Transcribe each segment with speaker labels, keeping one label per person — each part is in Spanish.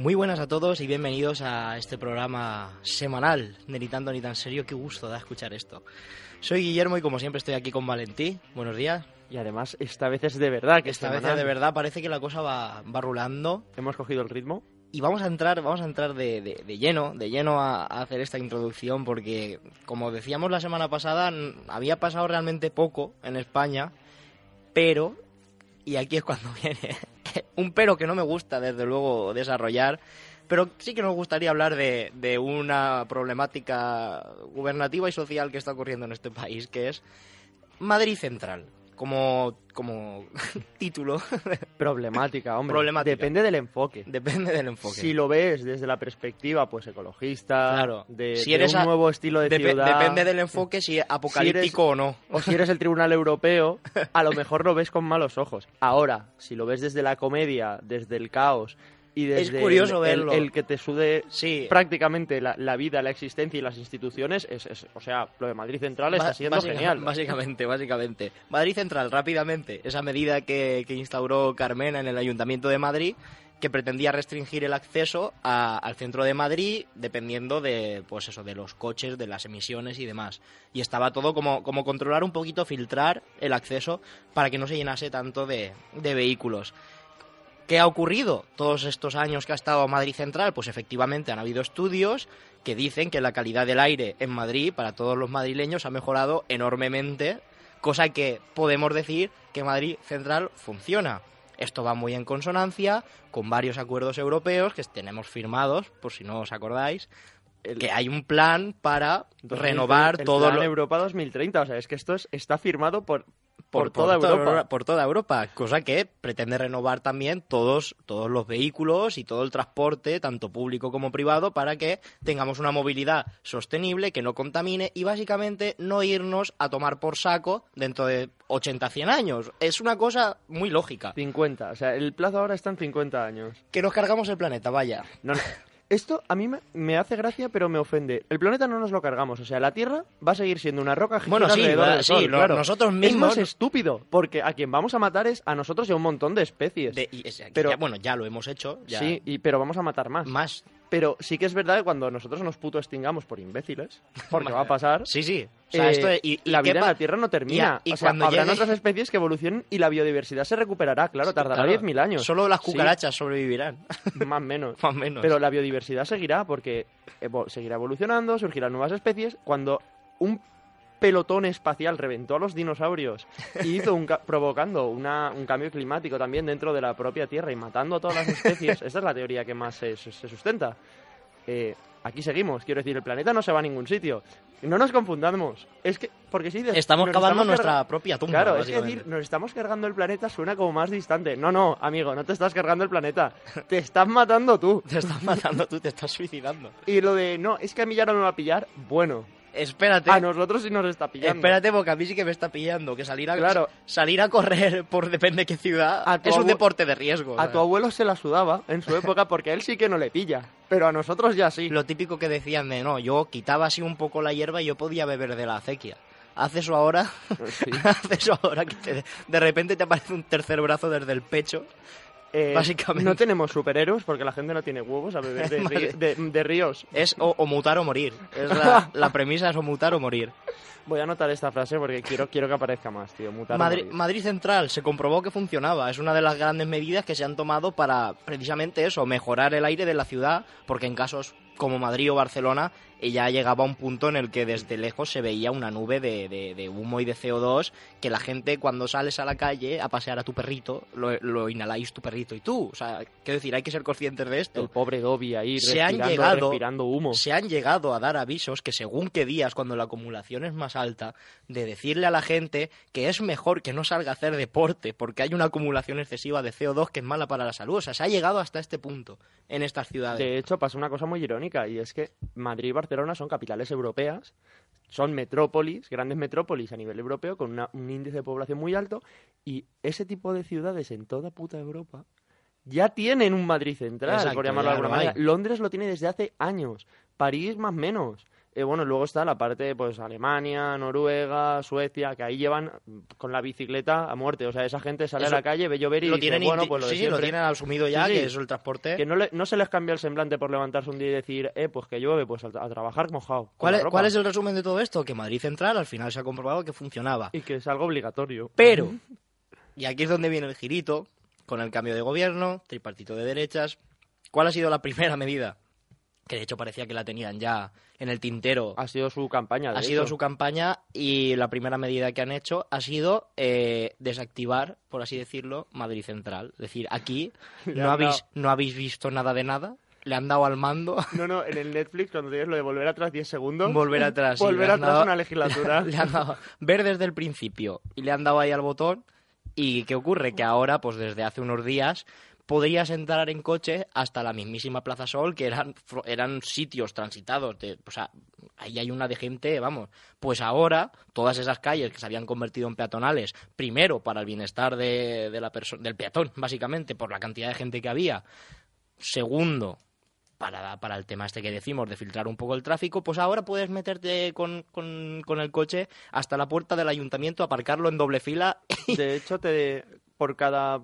Speaker 1: Muy buenas a todos y bienvenidos a este programa semanal de Ni tanto ni tan serio. Qué gusto da escuchar esto. Soy Guillermo y como siempre estoy aquí con Valentí. Buenos días.
Speaker 2: Y además, esta vez es de verdad que
Speaker 1: esta vez es de verdad. Parece que la cosa va, va rulando.
Speaker 2: Hemos cogido el ritmo.
Speaker 1: Y vamos a entrar, vamos a entrar de, de, lleno, de lleno a, a, hacer esta introducción porque, como decíamos la semana pasada, había pasado realmente poco en España, pero, y aquí es cuando viene un pero que no me gusta desde luego desarrollar, pero sí que nos gustaría hablar de, de una problemática gubernativa y social que está ocurriendo en este país, que es Madrid Central como, como título.
Speaker 2: Problemática, hombre. Depende del enfoque.
Speaker 1: Depende del enfoque.
Speaker 2: Si lo ves desde la perspectiva, pues ecologista,
Speaker 1: claro.
Speaker 2: de,
Speaker 1: si eres
Speaker 2: un nuevo estilo de ciudad.
Speaker 1: Depende del enfoque si apocalíptico o no.
Speaker 2: O si eres el Tribunal Europeo, a lo mejor lo ves con malos ojos. Ahora, si lo ves desde la comedia, desde el caos, y desde
Speaker 1: es curioso
Speaker 2: el,
Speaker 1: verlo.
Speaker 2: El, que te sude
Speaker 1: sí.
Speaker 2: prácticamente la, la, vida, la existencia y las instituciones, es, es, o sea, lo de Madrid Central está siendo
Speaker 1: básica,
Speaker 2: genial.
Speaker 1: Básicamente, básicamente. Madrid Central, rápidamente, esa medida que, que instauró Carmena en el Ayuntamiento de Madrid, que pretendía restringir el acceso a, al centro de Madrid dependiendo de pues eso de los coches de las emisiones y demás y estaba todo como, como controlar un poquito filtrar el acceso para que no se llenase tanto de, de vehículos ¿Qué ha ocurrido todos estos años que ha estado Madrid Central? Pues efectivamente han habido estudios que dicen que la calidad del aire en Madrid para todos los madrileños ha mejorado enormemente, cosa que podemos decir que Madrid Central funciona. Esto va muy en consonancia con varios acuerdos europeos que tenemos firmados, por si no os acordáis, el, que hay un plan para 2000, renovar
Speaker 2: el
Speaker 1: todo
Speaker 2: plan
Speaker 1: lo...
Speaker 2: Europa 2030, o sea, es que esto es, está firmado por
Speaker 1: por,
Speaker 2: por, toda
Speaker 1: por
Speaker 2: Europa.
Speaker 1: por toda Europa, cosa que pretende renovar también todos, todos los vehículos y todo el transporte, tanto público como privado, para que tengamos una movilidad sostenible, que no contamine y básicamente no irnos a tomar por saco dentro de 80, 100 años. Es una cosa muy lógica.
Speaker 2: 50, o sea, el plazo ahora está en 50 años.
Speaker 1: Que nos cargamos el planeta, vaya.
Speaker 2: No, no. Esto a mí me, me, hace gracia, pero me ofende. El planeta no nos lo cargamos, o sea, la Tierra va a seguir siendo una roca gigante
Speaker 1: bueno, sí,
Speaker 2: alrededor
Speaker 1: va,
Speaker 2: del
Speaker 1: sí,
Speaker 2: Sol,
Speaker 1: lo,
Speaker 2: claro.
Speaker 1: nosotros mismos
Speaker 2: Es más estúpido, porque a quien vamos a matar es a nosotros y a un montón de especies.
Speaker 1: De, y es,
Speaker 2: pero
Speaker 1: ya, bueno, ya lo hemos hecho. Ya.
Speaker 2: Sí, y, pero vamos a matar más.
Speaker 1: Más.
Speaker 2: Pero sí que es verdad que cuando nosotros nos puto extingamos por imbéciles, porque va a pasar.
Speaker 1: Sí, sí. O sea,
Speaker 2: eh,
Speaker 1: esto es, y,
Speaker 2: la vida en la Tierra no termina.
Speaker 1: Y, y
Speaker 2: o sea, habrán
Speaker 1: llegue...
Speaker 2: otras especies que evolucionen y la biodiversidad se recuperará. Claro, tardará
Speaker 1: claro,
Speaker 2: 10.000 años.
Speaker 1: Solo las cucarachas sí. sobrevivirán.
Speaker 2: Más o menos.
Speaker 1: Más menos.
Speaker 2: Pero la biodiversidad seguirá porque evo seguirá evolucionando, surgirán nuevas especies. Cuando un pelotón espacial reventó a los dinosaurios y hizo un provocando una, un cambio climático también dentro de la propia Tierra y matando a todas las especies. Esta es la teoría que más se, se sustenta. Eh, aquí seguimos, quiero decir, el planeta no se va a ningún sitio. No nos confundamos. Es que, porque si dices,
Speaker 1: estamos cavando nuestra propia tumba.
Speaker 2: Claro, es que decir, nos estamos cargando el planeta suena como más distante. No, no, amigo, no te estás cargando el planeta. Te estás matando tú.
Speaker 1: Te estás matando tú, te estás suicidando.
Speaker 2: Y lo de, no, es que a mí ya no me va a pillar, bueno.
Speaker 1: Espérate.
Speaker 2: A nosotros sí nos está pillando.
Speaker 1: Espérate, porque a mí sí que me está pillando. Que salir a,
Speaker 2: claro.
Speaker 1: salir a correr por depende de qué ciudad es un deporte de riesgo.
Speaker 2: A tu abuelo se la sudaba en su época porque a él sí que no le pilla. Pero a nosotros ya sí.
Speaker 1: Lo típico que decían de no, yo quitaba así un poco la hierba y yo podía beber de la acequia. Haz eso ahora.
Speaker 2: Sí.
Speaker 1: Haz eso ahora que te, de repente te aparece un tercer brazo desde el pecho.
Speaker 2: Eh,
Speaker 1: Básicamente.
Speaker 2: No tenemos superhéroes porque la gente no tiene huevos a beber de, de, de ríos.
Speaker 1: Es o, o, mutar o morir. Es la, la, premisa es o mutar o morir.
Speaker 2: Voy a anotar esta frase porque quiero, quiero que aparezca más, tío. Mutar
Speaker 1: Madrid,
Speaker 2: o morir.
Speaker 1: Madrid Central se comprobó que funcionaba. Es una de las grandes medidas que se han tomado para precisamente eso, mejorar el aire de la ciudad, porque en casos como Madrid o Barcelona ya llegaba a un punto en el que desde lejos se veía una nube de, de, de, humo y de CO2 que la gente cuando sales a la calle a pasear a tu perrito lo, lo, inhaláis tu perrito y tú. O sea, quiero decir, hay que ser conscientes de esto.
Speaker 2: El pobre Dobby ahí
Speaker 1: se
Speaker 2: respirando,
Speaker 1: han llegado,
Speaker 2: respirando humo.
Speaker 1: Se han llegado a dar avisos que según qué días, cuando la acumulación es más alta, de decirle a la gente que es mejor que no salga a hacer deporte porque hay una acumulación excesiva de CO2 que es mala para la salud. O sea, se ha llegado hasta este punto en estas ciudades.
Speaker 2: De hecho, pasa una cosa muy irónica y es que Madrid y Barcelona son capitales europeas, son metrópolis, grandes metrópolis a nivel europeo, con una, un índice de población muy alto, y ese tipo de ciudades en toda puta Europa ya tienen un Madrid central,
Speaker 1: Exacto,
Speaker 2: por llamarlo de alguna manera. Londres lo tiene desde hace años, París más menos. Eh, bueno, luego está la parte, pues, Alemania, Noruega, Suecia, que ahí llevan con la bicicleta a muerte. O sea, esa gente sale
Speaker 1: Eso
Speaker 2: a la calle, ve llover y
Speaker 1: lo
Speaker 2: dice,
Speaker 1: tienen,
Speaker 2: bueno,
Speaker 1: indi-
Speaker 2: pues lo de
Speaker 1: sí, lo tienen asumido ya,
Speaker 2: Sí, sí.
Speaker 1: que es el transporte.
Speaker 2: Que no, le- no se les cambia el semblante por levantarse un día y decir, eh, pues que llueve, pues a, a trabajar mojado.
Speaker 1: ¿Cuál es, cuál es el resumen de todo esto? Que Madrid Central al final se ha comprobado que funcionaba.
Speaker 2: Y que es algo obligatorio.
Speaker 1: Pero, y aquí es donde viene el girito, con el cambio de gobierno, tripartito de derechas, ¿cuál ha sido la primera medida? Que de hecho parecía que la tenían ya en el tintero.
Speaker 2: Ha sido su campaña. de
Speaker 1: Ha sido su campaña y la primera medida que han hecho ha sido eh, desactivar, por así decirlo, Madrid Central. Es decir, aquí no habéis, no habéis visto nada de nada, le han dado al mando
Speaker 2: No, no, en el Netflix, cuando tienes lo de volver atrás 10 segundos.
Speaker 1: volver atrás. sí,
Speaker 2: Volver atrás
Speaker 1: dado-
Speaker 2: una legislatura.
Speaker 1: le han dado ver desde el principio y le han dado ahí al botón. ¿Y qué ocurre? Que ahora, pues desde hace unos días, podrías entrar en coche hasta la mismísima Plaza Sol, que eran, eran sitios transitados. De, o sea, ahí hay una de gente, vamos. Pues ahora, todas esas calles que se habían convertido en peatonales, primero para el bienestar de, de la del peatón, básicamente, por la cantidad de gente que había. Segundo, para, para el tema este que decimos de filtrar un poco el tráfico, pues ahora puedes meterte con, con, con el coche hasta la puerta del ayuntamiento, aparcarlo en doble fila.
Speaker 2: De hecho, te, por cada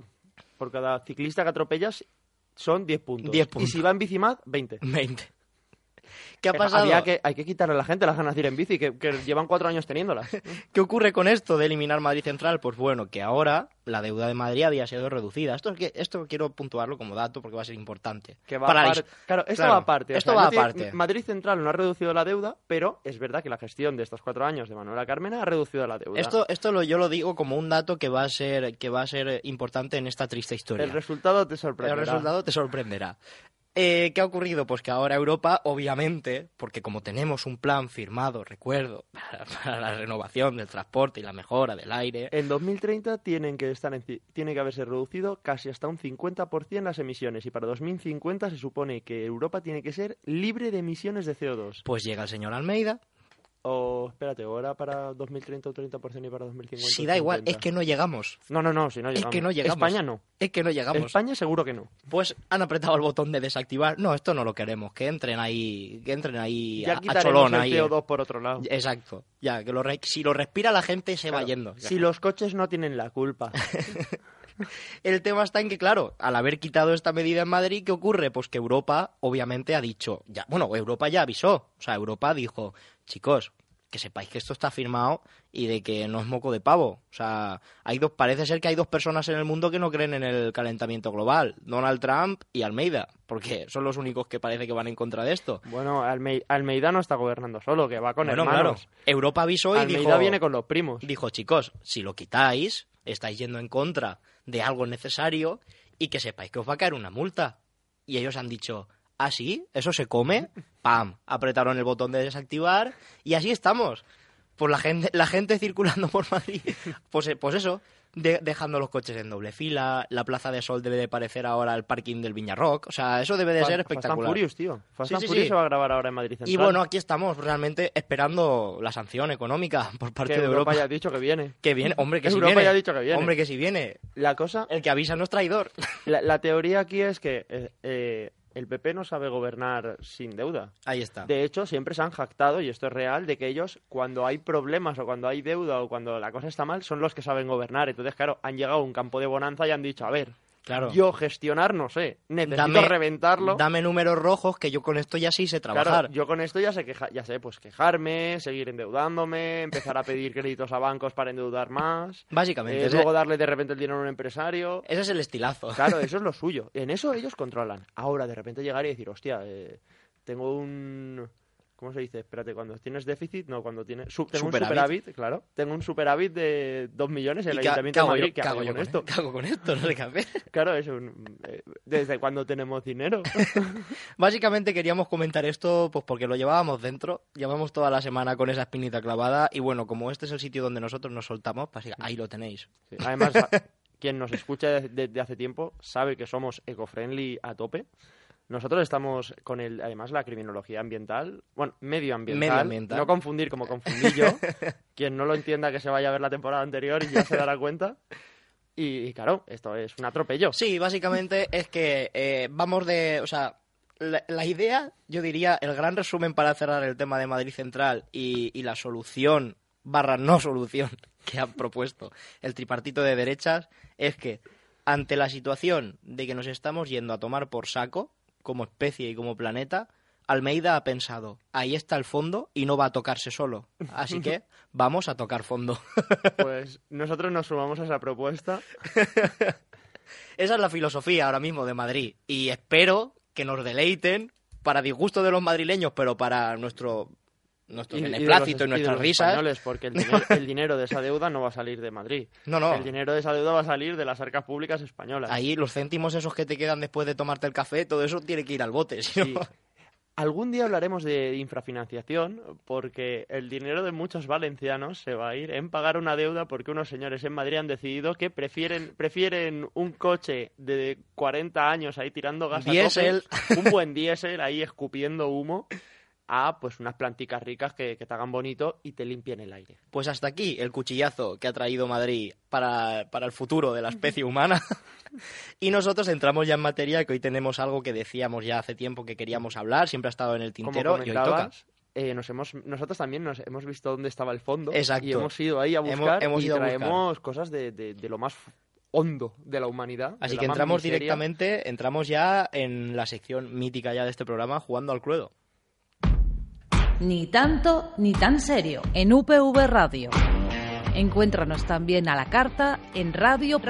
Speaker 2: por cada ciclista que atropellas son 10 puntos.
Speaker 1: 10 puntos.
Speaker 2: Y si va en bici más, 20.
Speaker 1: 20. ¿Qué ha
Speaker 2: Pero
Speaker 1: pasado?
Speaker 2: había que, hay que quitarle a la gente las ganas de ir en bici, que, que llevan cuatro años teniéndolas.
Speaker 1: ¿Qué ocurre con esto de eliminar Madrid Central? Pues bueno, que ahora la deuda de Madrid había sido reducida. Esto, es que, esto quiero puntuarlo como dato porque va a ser importante.
Speaker 2: Que va
Speaker 1: Para.
Speaker 2: Claro, esto
Speaker 1: claro,
Speaker 2: va aparte.
Speaker 1: esto
Speaker 2: sea,
Speaker 1: va aparte.
Speaker 2: Madrid Central no ha reducido la deuda, pero es verdad que la gestión de estos cuatro años de Manuela Carmena ha reducido la deuda.
Speaker 1: Esto, esto lo, yo lo digo como un dato que va a ser, que va a ser importante en esta triste historia.
Speaker 2: El resultado te sorprenderá.
Speaker 1: El resultado te sorprenderá. Eh, ¿Qué ha ocurrido? Pues que ahora Europa, obviamente, porque como tenemos un plan firmado, recuerdo, para, para la renovación del transporte y la mejora del aire,
Speaker 2: En 2030 tienen que estar en tiene que haberse reducido casi hasta un 50% las emisiones y para 2050 se supone que Europa tiene que ser libre de emisiones de CO2.
Speaker 1: pues llega el señor Almeida.
Speaker 2: O espérate, o era para 2030 un 30% y para 2050
Speaker 1: Si da igual,
Speaker 2: 50.
Speaker 1: es que no llegamos.
Speaker 2: No, no, no, si no
Speaker 1: es
Speaker 2: llegamos.
Speaker 1: que no llegamos.
Speaker 2: España no.
Speaker 1: Es que no llegamos.
Speaker 2: España seguro que no.
Speaker 1: Pues han apretado el botón de desactivar. No, esto no lo queremos. Que entren ahí, que entren ahí
Speaker 2: Ya
Speaker 1: a, cholón
Speaker 2: el
Speaker 1: ahí.
Speaker 2: CO2 por otro lado.
Speaker 1: Exacto. Ya, que lo re- si lo respira la gente se va yendo.
Speaker 2: Si los coches no tienen la culpa.
Speaker 1: El tema está en que, claro, al haber quitado esta medida en Madrid, ¿qué ocurre? Pues que Europa, obviamente, ha dicho, ya, bueno, Europa ya avisó. O sea, Europa dijo, chicos, que sepáis que esto está firmado y de que no es moco de pavo. O sea, hay dos, parece ser que hay dos personas en el mundo que no creen en el calentamiento global, Donald Trump y Almeida, porque son los únicos que parece que van en contra de esto.
Speaker 2: bueno, Alme- Almeida no está gobernando solo, que va con
Speaker 1: bueno,
Speaker 2: hermanos.
Speaker 1: claro, Europa avisó y
Speaker 2: Almeida
Speaker 1: dijo,
Speaker 2: viene con los primos.
Speaker 1: dijo, chicos, si lo quitáis, estáis yendo en contra de algo necesario y que sepáis que os va a caer una multa. Y ellos han dicho, ¿ah, sí? ¿Eso se come? ¡Pam! Apretaron el botón de desactivar y así estamos. Pues la gente, la gente circulando por Madrid, pues, eh, pues eso, de- dejando los coches en doble fila, la Plaza de Sol debe de parecer ahora el parking del Viñarrock, o sea, eso debe de ser
Speaker 2: Fast and
Speaker 1: espectacular.
Speaker 2: Furious, tío. Fast
Speaker 1: Sí,
Speaker 2: and
Speaker 1: sí,
Speaker 2: Furious
Speaker 1: sí.
Speaker 2: se va a grabar ahora en Madrid Central.
Speaker 1: Y bueno, aquí estamos realmente esperando la sanción económica por parte
Speaker 2: que
Speaker 1: de
Speaker 2: Europa
Speaker 1: Europa.
Speaker 2: ya ha dicho que viene.
Speaker 1: Que viene, hombre, que si
Speaker 2: Europa
Speaker 1: viene.
Speaker 2: ya ha dicho que viene.
Speaker 1: Hombre, que si viene.
Speaker 2: La cosa,
Speaker 1: El que avisa no es traidor.
Speaker 2: la, la teoría aquí es que eh, eh, el PP no sabe gobernar sin deuda.
Speaker 1: Ahí está.
Speaker 2: De hecho, siempre se han jactado, y esto es real, de que ellos, cuando hay problemas o cuando hay deuda o cuando la cosa está mal, son los que saben gobernar. Entonces, claro, han llegado a un campo de bonanza y han dicho, a ver,
Speaker 1: Claro.
Speaker 2: yo gestionar no sé, necesito
Speaker 1: Dame-
Speaker 2: reventarlo.
Speaker 1: Dame números rojos que yo con esto ya sí sé
Speaker 2: Claro,
Speaker 1: trabajar.
Speaker 2: yo con esto ya sé, queja- ya sé, pues quejarme, seguir endeudándome, empezar a pedir créditos a bancos para endeudar más,
Speaker 1: Básicamente.
Speaker 2: eh,
Speaker 1: ese,
Speaker 2: luego darle de repente el dinero a un empresario.
Speaker 1: ese es el estilazo.
Speaker 2: Claro, eso es lo suyo. En eso ellos controlan. Ahora, de repente llegar y decir, hostia, eh, tengo un... ¿Cómo se dice? Espérate, cuando tienes déficit, no, cuando tienes... su- tengo
Speaker 1: Superávit.
Speaker 2: un superávit, claro. Tengo un superávit de 2 millones en
Speaker 1: ¿Y
Speaker 2: el Ayuntamiento de Madrid.
Speaker 1: yo?
Speaker 2: ¿Qué
Speaker 1: ¿Qué
Speaker 2: hago
Speaker 1: hago
Speaker 2: con
Speaker 1: yo
Speaker 2: esto?
Speaker 1: ¿Qué hago con esto? No sé qué hacer.
Speaker 2: Claro, es un... eh, ¿Desde cuando tenemos dinero?
Speaker 1: Básicamente queríamos comentar esto pues porque lo llevábamos dentro, llevamos toda la semana con esa espinita clavada y bueno, como este es el sitio donde nosotros nos soltamos, pues ahí lo tenéis.
Speaker 2: Sí, Además, quien nos escucha desde hace tiempo sabe que somos eco-friendly a tope. Nosotros estamos con el, además la criminología ambiental, bueno, medioambiental,
Speaker 1: Medioambiental.
Speaker 2: no confundir como confundí yo. Quien no lo entienda que se vaya a ver la temporada anterior y ya se dará cuenta. Y, y claro, esto es un atropello.
Speaker 1: Sí, básicamente es que eh, vamos de, o sea, la, la idea, yo diría, el gran resumen para cerrar el tema de Madrid Central y, y la solución barra no solución que ha propuesto el tripartito de derechas es que ante la situación de que nos estamos yendo a tomar por saco como especie y como planeta, Almeida ha pensado, ahí está el fondo y no va a tocarse solo. Así que vamos a tocar fondo.
Speaker 2: Pues nosotros nos sumamos a esa propuesta.
Speaker 1: Esa es la filosofía ahora mismo de Madrid. Y espero que nos deleiten para disgusto de los madrileños, pero para nuestro, nuestro beneplácito y, nuestras risas.
Speaker 2: porque el dinero, el dinero de esa deuda no va a salir de Madrid.
Speaker 1: No, no.
Speaker 2: El dinero de esa deuda va a salir de las arcas públicas españolas.
Speaker 1: Ahí los céntimos esos que te quedan después de tomarte el café, todo eso tiene que ir al bote.
Speaker 2: Sí. Algún día hablaremos de infrafinanciación, porque el dinero de muchos valencianos se va a ir en pagar una deuda porque unos señores en Madrid han decidido que prefieren, prefieren un coche de 40 años ahí tirando gas
Speaker 1: Diésel.
Speaker 2: un buen diésel ahí escupiendo humo, a pues unas planticas ricas que, que te hagan bonito y te limpien el aire.
Speaker 1: Pues hasta aquí el cuchillazo que ha traído Madrid para, para el futuro de la especie humana. y nosotros entramos ya en materia, que hoy tenemos algo que decíamos ya hace tiempo que queríamos hablar, siempre ha estado en el tintero y hoy toca.
Speaker 2: comentabas, eh, nos hemos, nosotros también nos hemos visto dónde estaba el fondo
Speaker 1: Exacto.
Speaker 2: y hemos ido ahí a buscar
Speaker 1: hemos
Speaker 2: y
Speaker 1: buscar.
Speaker 2: traemos cosas de, de- de lo más hondo de la humanidad.
Speaker 1: Así que entramos
Speaker 2: miseria.
Speaker 1: directamente, entramos ya en la sección mítica ya de este programa, jugando al Cluedo.
Speaker 3: Ni tanto ni tan serio en UPV Radio. Encuéntranos también a la carta en radio.upv.es.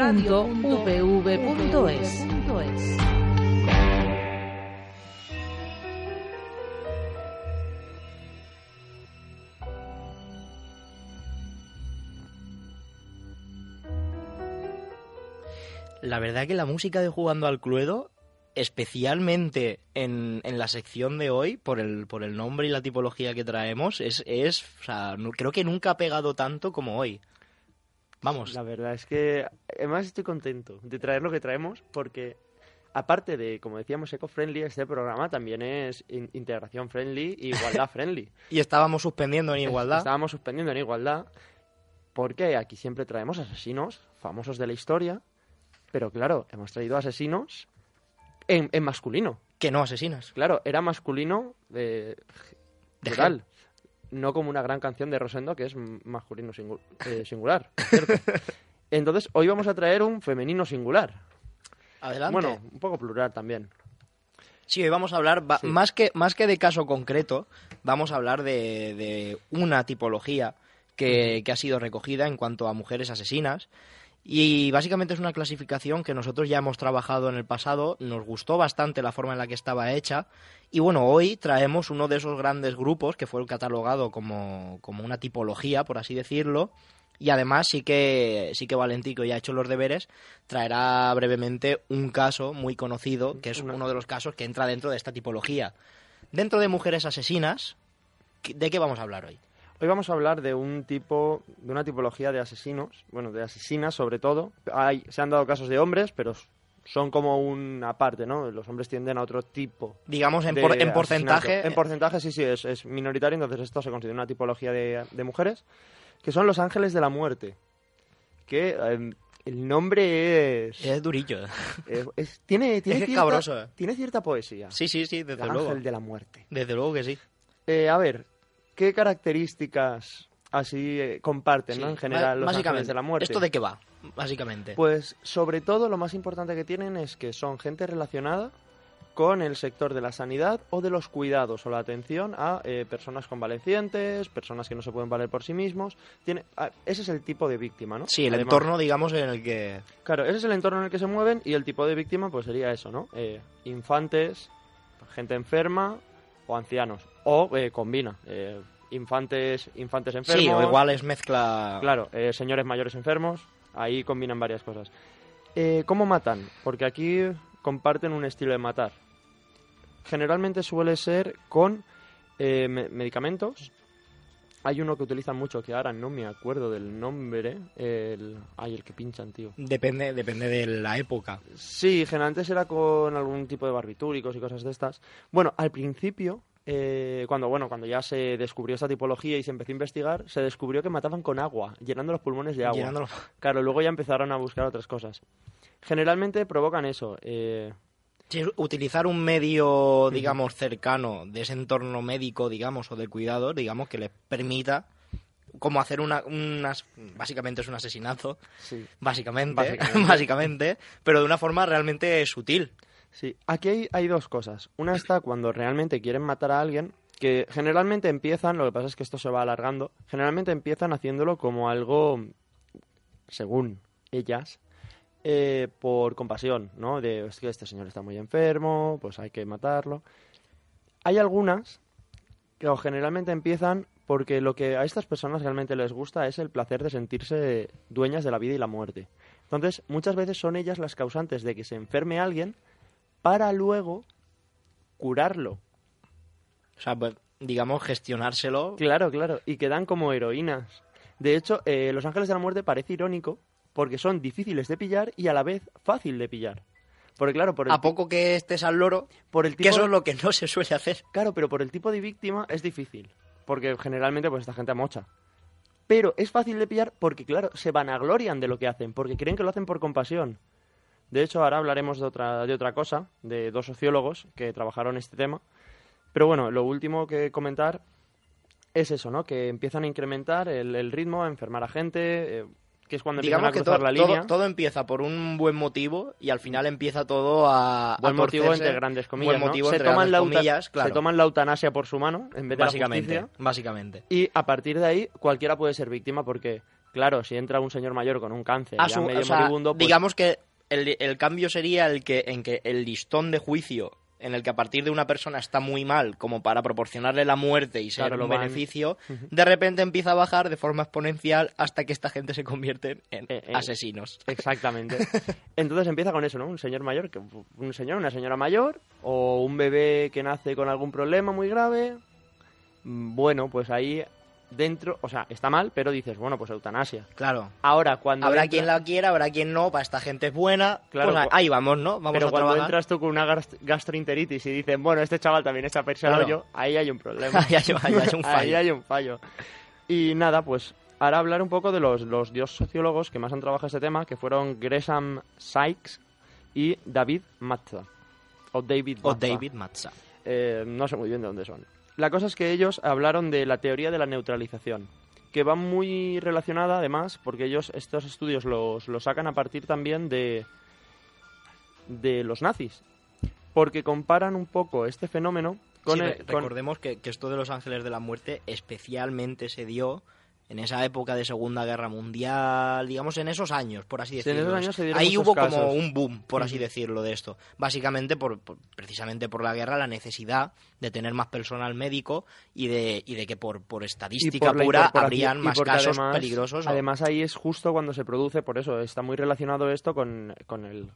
Speaker 1: La verdad que la música de Jugando al Cluedo, especialmente en, en la sección de hoy, por el, por el nombre y la tipología que traemos, es, es o sea, no- creo que nunca ha pegado tanto como hoy. Vamos,
Speaker 2: La verdad es que además estoy contento de traer lo que traemos porque aparte de, como decíamos, eco-friendly, este programa también es in- integración friendly e igualdad friendly.
Speaker 1: y estábamos suspendiendo en igualdad.
Speaker 2: Estábamos suspendiendo en igualdad porque aquí siempre traemos asesinos famosos de la historia, pero claro, hemos traído asesinos en, en masculino.
Speaker 1: Que no asesinas.
Speaker 2: Claro, era masculino de,
Speaker 1: De
Speaker 2: plural. No como una gran canción de Rosendo que es masculino singu- eh, singular. Entonces, hoy vamos a traer un femenino singular.
Speaker 1: Adelante.
Speaker 2: Bueno, un poco plural también.
Speaker 1: Sí, hoy vamos a hablar, va-
Speaker 2: Sí.
Speaker 1: más, que, más que de caso concreto, vamos a hablar de, de una tipología que, que ha sido recogida en cuanto a mujeres asesinas. Y básicamente es una clasificación que nosotros ya hemos trabajado en el pasado, nos gustó bastante la forma en la que estaba hecha. Y bueno, hoy traemos uno de esos grandes grupos que fue el catalogado como, como una tipología, por así decirlo. Y además sí que, sí que Valentico ya ha hecho los deberes, traerá brevemente un caso muy conocido, que es uno de los casos que entra dentro de esta tipología. Dentro de mujeres asesinas, ¿de qué vamos a hablar hoy?
Speaker 2: Hoy vamos a hablar de un tipo, de una tipología de asesinos, bueno, de asesinas sobre todo. Hay, se han dado casos de hombres, pero son como una parte, ¿no? Los hombres tienden a otro tipo
Speaker 1: Digamos en, por- en
Speaker 2: asesinato.
Speaker 1: porcentaje.
Speaker 2: En porcentaje sí, sí, es, es minoritario, entonces esto se considera una tipología de, de mujeres, que son los ángeles de la muerte. Que eh, el nombre es,
Speaker 1: Es durillo.
Speaker 2: es- es- tiene, tiene,
Speaker 1: Es
Speaker 2: cierta,
Speaker 1: escabroso, eh.
Speaker 2: tiene cierta poesía.
Speaker 1: Sí, sí, sí,
Speaker 2: el
Speaker 1: desde
Speaker 2: ángel
Speaker 1: luego.
Speaker 2: de la muerte.
Speaker 1: Desde luego que sí.
Speaker 2: Eh, a ver, ¿qué características así eh, comparten, ¿no? En general, los ángeles de la muerte.
Speaker 1: ¿Esto de qué va? Básicamente.
Speaker 2: Pues sobre todo lo más importante que tienen es que son gente relacionada con el sector de la sanidad o de los cuidados o la atención a eh, personas convalecientes, personas que no se pueden valer por sí mismos. Tiene, ese es el tipo de víctima, ¿no?
Speaker 1: sí, el
Speaker 2: Además-
Speaker 1: entorno, digamos, en el que...
Speaker 2: Claro, ese es el entorno en el que se mueven y el tipo de víctima pues sería eso, ¿no? Eh, infantes, gente enferma o ancianos. O eh, combina, eh, infantes, infantes enfermos.
Speaker 1: Sí, o igual es mezcla...
Speaker 2: Claro, eh, señores mayores enfermos, ahí combinan varias cosas. Eh, ¿Cómo matan? Porque aquí comparten un estilo de matar. Generalmente suele ser con me- medicamentos. Hay uno que utilizan mucho que ahora no me acuerdo del nombre. El, ay, el que pinchan, tío.
Speaker 1: Depende, depende de la época.
Speaker 2: Sí, generalmente era con algún tipo de barbitúricos y cosas de estas. Bueno, al principio, eh, cuando bueno, cuando ya se descubrió esta tipología y se empezó a investigar, se descubrió que mataban con agua, llenando los pulmones de agua.
Speaker 1: Llenándolo-
Speaker 2: Claro, luego ya empezaron a buscar otras cosas. Generalmente provocan eso, eh,
Speaker 1: Sí, utilizar un medio, digamos, cercano de ese entorno médico, digamos, o de cuidado, digamos, que les permita como hacer una, unas, básicamente es un asesinato,
Speaker 2: Sí.
Speaker 1: básicamente,
Speaker 2: Básicamente.
Speaker 1: básicamente, pero de una forma realmente sutil.
Speaker 2: Sí, aquí hay, dos cosas. Una está cuando realmente quieren matar a alguien, que generalmente empiezan, lo que pasa es que esto se va alargando, generalmente empiezan haciéndolo como algo, según ellas, eh, por compasión, ¿no? De, es que este señor está muy enfermo, pues hay que matarlo. Hay algunas que generalmente empiezan porque lo que a estas personas realmente les gusta es el placer de sentirse dueñas de la vida y la muerte. Entonces, muchas veces son ellas las causantes de que se enferme alguien para luego curarlo.
Speaker 1: O sea, pues, digamos, gestionárselo.
Speaker 2: Claro, claro, y quedan como heroínas. De hecho, eh, Los Ángeles de la Muerte parece irónico porque son difíciles de pillar y a la vez fácil de pillar. Porque claro, por el,
Speaker 1: A poco que estés al loro,
Speaker 2: por el
Speaker 1: que eso es lo que no se suele hacer.
Speaker 2: Claro, pero por el tipo de víctima es difícil. Porque generalmente, pues esta gente mocha. Pero es fácil de pillar porque, claro, se vanaglorian de lo que hacen, porque creen que lo hacen por compasión. De hecho, ahora hablaremos de otra, de otra cosa, de dos sociólogos que trabajaron este tema. Pero bueno, lo último que comentar es eso, ¿no? Que empiezan a incrementar el, el ritmo, a enfermar a gente, eh, que es cuando
Speaker 1: Digamos que
Speaker 2: empiezan a
Speaker 1: todo,
Speaker 2: cruzar la línea.
Speaker 1: todo, todo empieza por un buen motivo y al final empieza todo a. a
Speaker 2: Buen motivo
Speaker 1: torcerse.
Speaker 2: entre grandes comillas,
Speaker 1: Buen
Speaker 2: ¿no?
Speaker 1: motivo
Speaker 2: se,
Speaker 1: entre
Speaker 2: toman
Speaker 1: grandes
Speaker 2: la
Speaker 1: comillas, claro.
Speaker 2: se toman la eutanasia por su mano en vez de la
Speaker 1: Básicamente,
Speaker 2: justicia.
Speaker 1: básicamente.
Speaker 2: Y a partir de ahí, cualquiera puede ser víctima porque, claro, si entra un señor mayor con un cáncer
Speaker 1: A
Speaker 2: ya
Speaker 1: su-
Speaker 2: medio
Speaker 1: o sea,
Speaker 2: moribundo, pues,
Speaker 1: digamos que el, el cambio sería el que en que el listón de juicio en el que a partir de una persona está muy mal como para proporcionarle la muerte y ser
Speaker 2: Claro,
Speaker 1: un beneficio, de repente empieza a bajar de forma exponencial hasta que esta gente se convierte en
Speaker 2: Eh, eh.
Speaker 1: asesinos.
Speaker 2: Exactamente. Entonces empieza con eso, ¿no? Un señor mayor, que un señor, una señora mayor, o un bebé que nace con algún problema muy grave. Mm, Bueno, pues ahí dentro, o sea, está mal, pero dices, bueno, pues eutanasia.
Speaker 1: Claro.
Speaker 2: Ahora, cuando
Speaker 1: Habrá
Speaker 2: entra-
Speaker 1: quien la quiera, habrá quien no, para esta gente es buena.
Speaker 2: Claro,
Speaker 1: pues ahí vamos, ¿no? Vamos
Speaker 2: pero
Speaker 1: a
Speaker 2: cuando
Speaker 1: trabajar.
Speaker 2: entras tú con una gast- gastroenteritis y dicen, bueno, este chaval también está pensado
Speaker 1: Claro.
Speaker 2: yo, ahí hay un problema.
Speaker 1: Ahí hay- ahí hay un fallo.
Speaker 2: Ahí hay un fallo. Y nada, pues ahora hablar un poco de los, los dos sociólogos que más han trabajado este tema, que fueron Gresham Sykes y David Matza. O David
Speaker 1: O
Speaker 2: Matza.
Speaker 1: David Matza.
Speaker 2: Eh, no sé muy bien de dónde son. La cosa es que ellos hablaron de la teoría de la neutralización, que va muy relacionada además, porque ellos estos estudios los, los sacan a partir también de, de los nazis, porque comparan un poco este fenómeno con,
Speaker 1: Sí,
Speaker 2: el- con-
Speaker 1: recordemos que, que esto de los ángeles de la muerte especialmente se dio en esa época de Segunda Guerra Mundial, digamos en esos años, por así
Speaker 2: Sí, en
Speaker 1: decirlo.
Speaker 2: esos años se dieron
Speaker 1: Ahí hubo
Speaker 2: casos.
Speaker 1: como un boom, por así decirlo, de esto. Básicamente, por, por- precisamente por la guerra, la necesidad de tener más personal médico y de, y de que por, estadística
Speaker 2: por
Speaker 1: pura habrían más casos
Speaker 2: además-
Speaker 1: peligrosos.
Speaker 2: Además ahí es justo cuando se produce, por eso está muy relacionado esto con, con el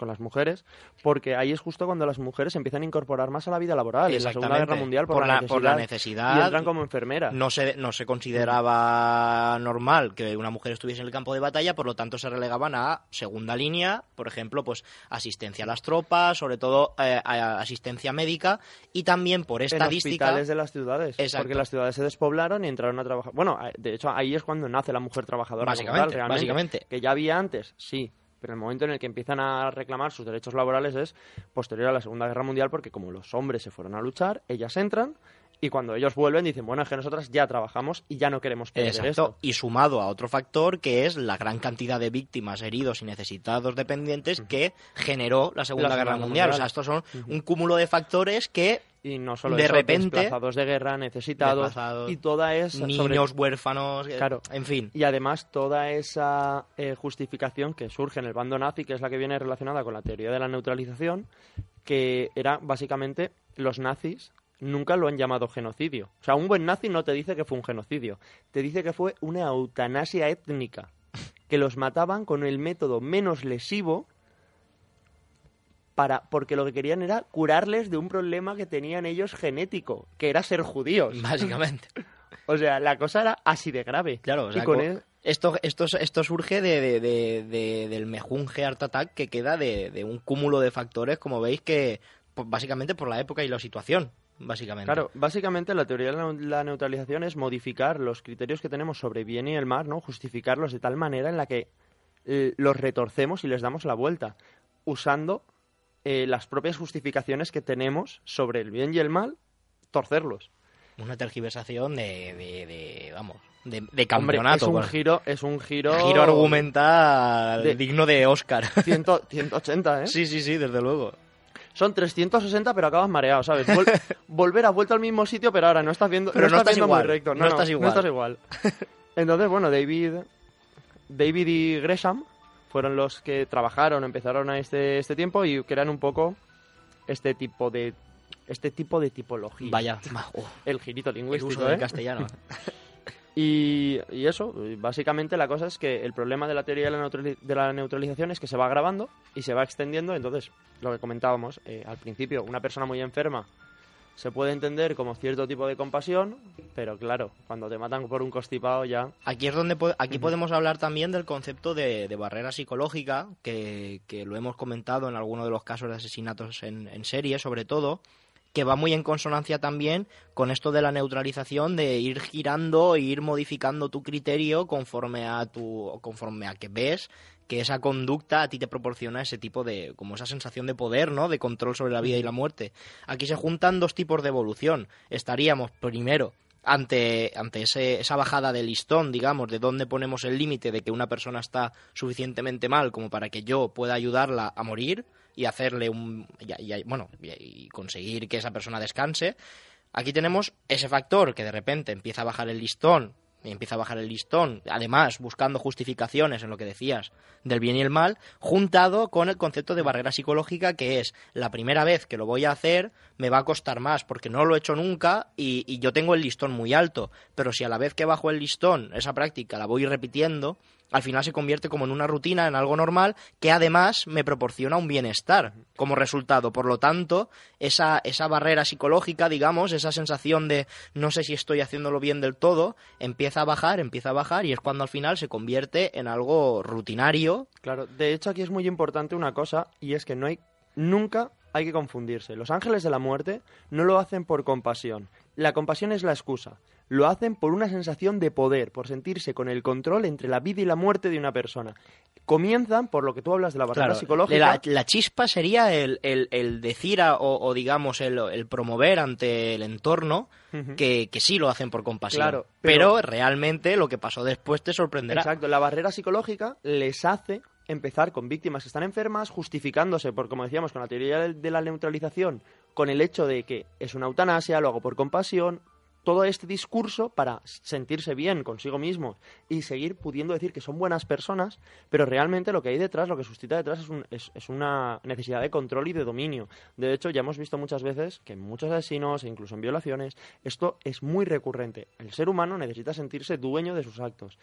Speaker 2: con las mujeres, porque ahí es justo cuando las mujeres empiezan a incorporar más a la vida laboral. En la Segunda. Guerra Mundial por,
Speaker 1: Por
Speaker 2: la, necesidad,
Speaker 1: por la necesidad.
Speaker 2: Y entran como enfermeras.
Speaker 1: no se, no se consideraba normal que una mujer estuviese en el campo de batalla, por lo tanto se relegaban a segunda línea, por ejemplo, pues asistencia a las tropas, sobre todo eh, a- asistencia médica y también por
Speaker 2: en
Speaker 1: estadística.
Speaker 2: hospitales de las ciudades.
Speaker 1: Exacto.
Speaker 2: Porque las ciudades se despoblaron y entraron a trabajar. Bueno, a- de hecho, ahí es cuando nace la mujer trabajadora.
Speaker 1: Básicamente, básicamente.
Speaker 2: Que ya había antes, sí. Pero el momento en el que empiezan a reclamar sus derechos laborales es posterior a la Segunda Guerra Mundial, porque como los hombres se fueron a luchar, ellas entran y cuando ellos vuelven dicen, bueno, es que nosotras ya trabajamos y ya no queremos perder
Speaker 1: Exacto.
Speaker 2: esto.
Speaker 1: Y sumado a otro factor que es la gran cantidad de víctimas, heridos y necesitados dependientes que generó la Segunda
Speaker 2: La
Speaker 1: Guerra. Mundial. O sea, estos son un cúmulo de factores que
Speaker 2: Y no solo
Speaker 1: De
Speaker 2: eso,
Speaker 1: repente-
Speaker 2: desplazados de guerra, necesitados, y toda esa sobre-
Speaker 1: niños huérfanos, eh,
Speaker 2: Claro.
Speaker 1: en fin.
Speaker 2: Y además toda esa eh, justificación que surge en el bando nazi, que es la que viene relacionada con la teoría de la neutralización, que era básicamente los nazis nunca lo han llamado genocidio. O sea, un buen nazi no te dice que fue un genocidio, te dice que fue una eutanasia étnica, que los mataban con el método menos lesivo para porque lo que querían era curarles de un problema que tenían ellos genético, que era ser judíos.
Speaker 1: Básicamente.
Speaker 2: O sea, la cosa era así de grave.
Speaker 1: Claro, o sea,
Speaker 2: y con
Speaker 1: esto, esto, esto surge de, de- de- de- del mejunje Art Attack que queda de, un cúmulo de factores, como veis, que pues, básicamente por la época y la situación, básicamente.
Speaker 2: Claro, básicamente la teoría de la, la neutralización es modificar los criterios que tenemos sobre bien y el mal, ¿no? Justificarlos de tal manera en la que eh, los retorcemos y les damos la vuelta, usando eh, las propias justificaciones que tenemos sobre el bien y el mal, torcerlos.
Speaker 1: Una tergiversación de, de, de, vamos, de, de
Speaker 2: Hombre,
Speaker 1: campeonato.
Speaker 2: es un giro, es un giro...
Speaker 1: giro argumental
Speaker 2: de-
Speaker 1: digno de Oscar.
Speaker 2: 100 180, ¿eh?
Speaker 1: sí, sí, sí, desde luego.
Speaker 2: Son 360, pero acabas mareado, ¿sabes? Vol- volver a vuelta al mismo sitio, pero ahora no estás viendo,
Speaker 1: Pero no
Speaker 2: estás
Speaker 1: estás
Speaker 2: viendo
Speaker 1: igual,
Speaker 2: muy recto.
Speaker 1: no estás igual.
Speaker 2: No estás igual. Entonces, bueno, David, David y Gresham fueron los que trabajaron, empezaron a este, este tiempo y crean un poco este tipo de este tipo de tipología.
Speaker 1: Vaya, oh,
Speaker 2: El girito
Speaker 1: el
Speaker 2: lingüístico,
Speaker 1: uso del
Speaker 2: ¿eh?
Speaker 1: castellano.
Speaker 2: Y, y eso, básicamente la cosa es que el problema de la teoría de la, de la neutralización es que se va agravando y se va extendiendo. Entonces, lo que comentábamos eh, al principio, una persona muy enferma se puede entender como cierto tipo de compasión, pero claro, cuando te matan por un constipado ya...
Speaker 1: Aquí es donde po- aquí podemos hablar también del concepto de, de barrera psicológica, que, que lo hemos comentado en alguno de los casos de asesinatos en, en serie, sobre todo, que va muy en consonancia también con esto de la neutralización, de ir girando e ir modificando tu criterio conforme a tu conforme a que ves que esa conducta a ti te proporciona ese tipo de como esa sensación de poder, ¿no? De control sobre la vida y la muerte. Aquí se juntan dos tipos de evolución. Estaríamos primero ante, ante ese- esa bajada de listón, digamos, de dónde ponemos el límite de que una persona está suficientemente mal como para que yo pueda ayudarla a morir y hacerle un... bueno, y, conseguir que esa persona descanse. Aquí tenemos ese factor que de repente empieza a bajar el listón, empieza a bajar el listón, además buscando justificaciones en lo que decías del bien y el mal, juntado con el concepto de barrera psicológica que es la primera vez que lo voy a hacer me va a costar más porque no lo he hecho nunca y, y yo tengo el listón muy alto, pero si a la vez que bajo el listón esa práctica la voy repitiendo, al final se convierte como en una rutina, en algo normal, que además me proporciona un bienestar como resultado. Por lo tanto, esa, esa barrera psicológica, digamos, esa sensación de no sé si estoy haciéndolo bien del todo, empieza a bajar, empieza a bajar y es cuando al final se convierte en algo rutinario.
Speaker 2: Claro, de hecho aquí es muy importante una cosa y es que no hay nunca hay que confundirse. Los ángeles de la muerte no lo hacen por compasión. La compasión es la excusa. Lo hacen por una sensación de poder, por sentirse con el control entre la vida y la muerte de una persona. Comienzan por lo que tú hablas de la barrera
Speaker 1: Claro,
Speaker 2: psicológica.
Speaker 1: La, la chispa sería el, el- el decir a- o, o digamos el, el promover ante el entorno que, que sí lo hacen por compasión.
Speaker 2: Claro,
Speaker 1: pero,
Speaker 2: pero-
Speaker 1: realmente lo que pasó después te sorprenderá.
Speaker 2: Exacto, la barrera psicológica les hace empezar con víctimas que están enfermas, justificándose por, como decíamos, con la teoría de la neutralización, con el hecho de que es una eutanasia, lo hago por compasión, todo este discurso para sentirse bien consigo mismo y seguir pudiendo decir que son buenas personas, pero realmente lo que hay detrás, lo que suscita detrás es, un- es- es una necesidad de control y de dominio. De hecho, ya hemos visto muchas veces que en muchos asesinos e incluso en violaciones, esto es muy recurrente. El ser humano necesita sentirse dueño de sus actos.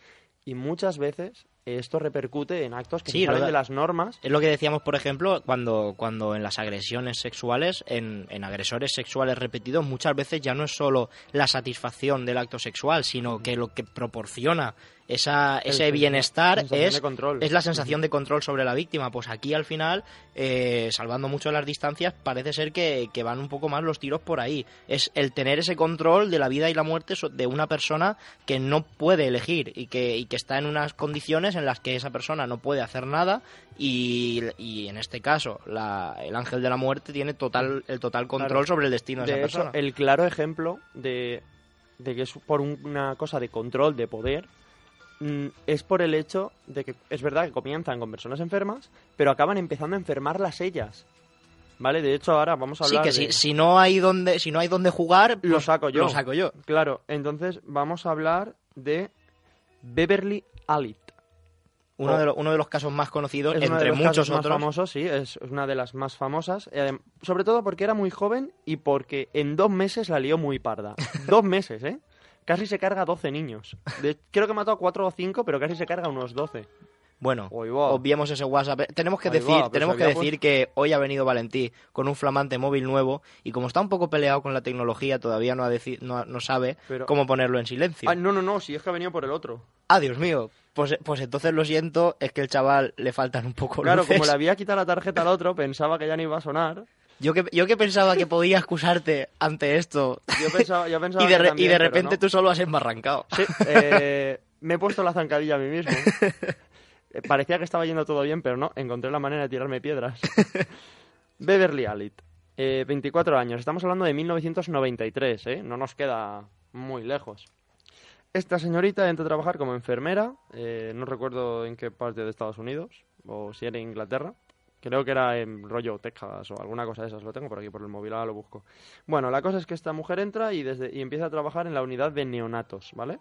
Speaker 2: Y muchas veces esto repercute en actos que
Speaker 1: Sí,
Speaker 2: se salen de las normas.
Speaker 1: Es lo que decíamos, por ejemplo, cuando, cuando en las agresiones sexuales, en, en agresores sexuales repetidos, muchas veces ya no es solo la satisfacción del acto sexual, sino que lo que proporciona esa,
Speaker 2: El
Speaker 1: ese bienestar es, es la sensación de control sobre la víctima. Pues aquí al final, eh, salvando mucho las distancias, parece ser que, que van un poco más los tiros por ahí. Es el tener ese control de la vida y la muerte de una persona que no puede elegir y que, y que está en unas condiciones en las que esa persona no puede hacer nada y, y en este caso la- el ángel de la muerte tiene total el total control
Speaker 2: Claro.
Speaker 1: sobre el destino de,
Speaker 2: De
Speaker 1: esa persona.
Speaker 2: el claro ejemplo de, de que es por un- una cosa de control, de poder, mm, es por el hecho de que es verdad que comienzan con personas enfermas, pero acaban empezando a enfermarlas ellas. ¿Vale? De hecho, ahora vamos a
Speaker 1: Sí,
Speaker 2: hablar
Speaker 1: que
Speaker 2: de-
Speaker 1: si, si no hay donde si no hay donde jugar,
Speaker 2: Lo
Speaker 1: pues
Speaker 2: saco yo.
Speaker 1: Lo saco yo.
Speaker 2: Claro, entonces vamos a hablar de Beverly Alit.
Speaker 1: Uno,
Speaker 2: Oh.
Speaker 1: de, lo- uno de los casos más conocidos,
Speaker 2: Es
Speaker 1: entre
Speaker 2: de los
Speaker 1: muchos
Speaker 2: casos más
Speaker 1: otros.
Speaker 2: famosos, sí, es una de las más famosas. eh, sobre todo porque era muy joven y porque en dos meses la lió muy parda. dos meses, ¿eh? Casi se carga 12 niños. De- creo que mató a 4 o 5, pero casi se carga unos 12.
Speaker 1: Bueno, obviemos ese WhatsApp. Tenemos que
Speaker 2: Ahí
Speaker 1: decir,
Speaker 2: va, pero
Speaker 1: tenemos que decir que hoy ha venido Valentí con un flamante móvil nuevo y como está un poco peleado con la tecnología, todavía no ha deci- no, no sabe
Speaker 2: Pero-
Speaker 1: cómo ponerlo en silencio.
Speaker 2: Ah, no, no, no, si es que ha venido por el otro.
Speaker 1: Ah, Dios mío. Pues, pues entonces lo siento, es que el chaval le faltan un poco
Speaker 2: Claro,
Speaker 1: luces.
Speaker 2: como le había quitado la tarjeta al otro, pensaba que ya no iba a sonar.
Speaker 1: Yo que, yo que pensaba que podía excusarte ante esto
Speaker 2: Yo pensaba, yo pensaba
Speaker 1: y de,
Speaker 2: que
Speaker 1: re-
Speaker 2: también,
Speaker 1: y de repente
Speaker 2: no.
Speaker 1: tú solo has embarrancado.
Speaker 2: Sí, eh, me he puesto la zancadilla a mí mismo. Parecía que estaba yendo todo bien, pero no, encontré la manera de tirarme piedras. Beverly Alit, eh, 24 años. Estamos hablando de 1993, ¿eh? No nos queda muy lejos. Esta señorita entra a trabajar como enfermera, eh, no recuerdo en qué parte de Estados Unidos, o si era en Inglaterra. Creo que era en rollo Texas o alguna cosa de esas. Lo tengo por aquí por el móvil, ahora lo busco. Bueno, la cosa es que esta mujer entra y, desde, y empieza a trabajar en la unidad de neonatos, ¿vale?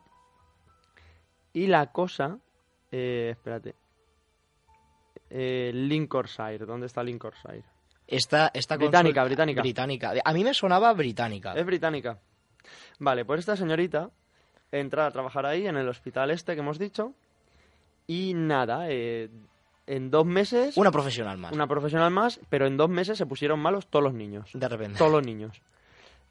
Speaker 2: Y la cosa... eh, espérate. Eh, Lincolnshire. ¿Dónde está Lincolnshire?
Speaker 1: Esta, esta
Speaker 2: Británica, británica.
Speaker 1: británica. A mí me sonaba británica.
Speaker 2: Es británica. Vale, pues esta señorita entra a trabajar ahí en el hospital este que hemos dicho. Y nada, eh, en dos meses...
Speaker 1: Una profesional más.
Speaker 2: una profesional más, pero en dos meses se pusieron malos todos los niños.
Speaker 1: De repente.
Speaker 2: Todos los niños.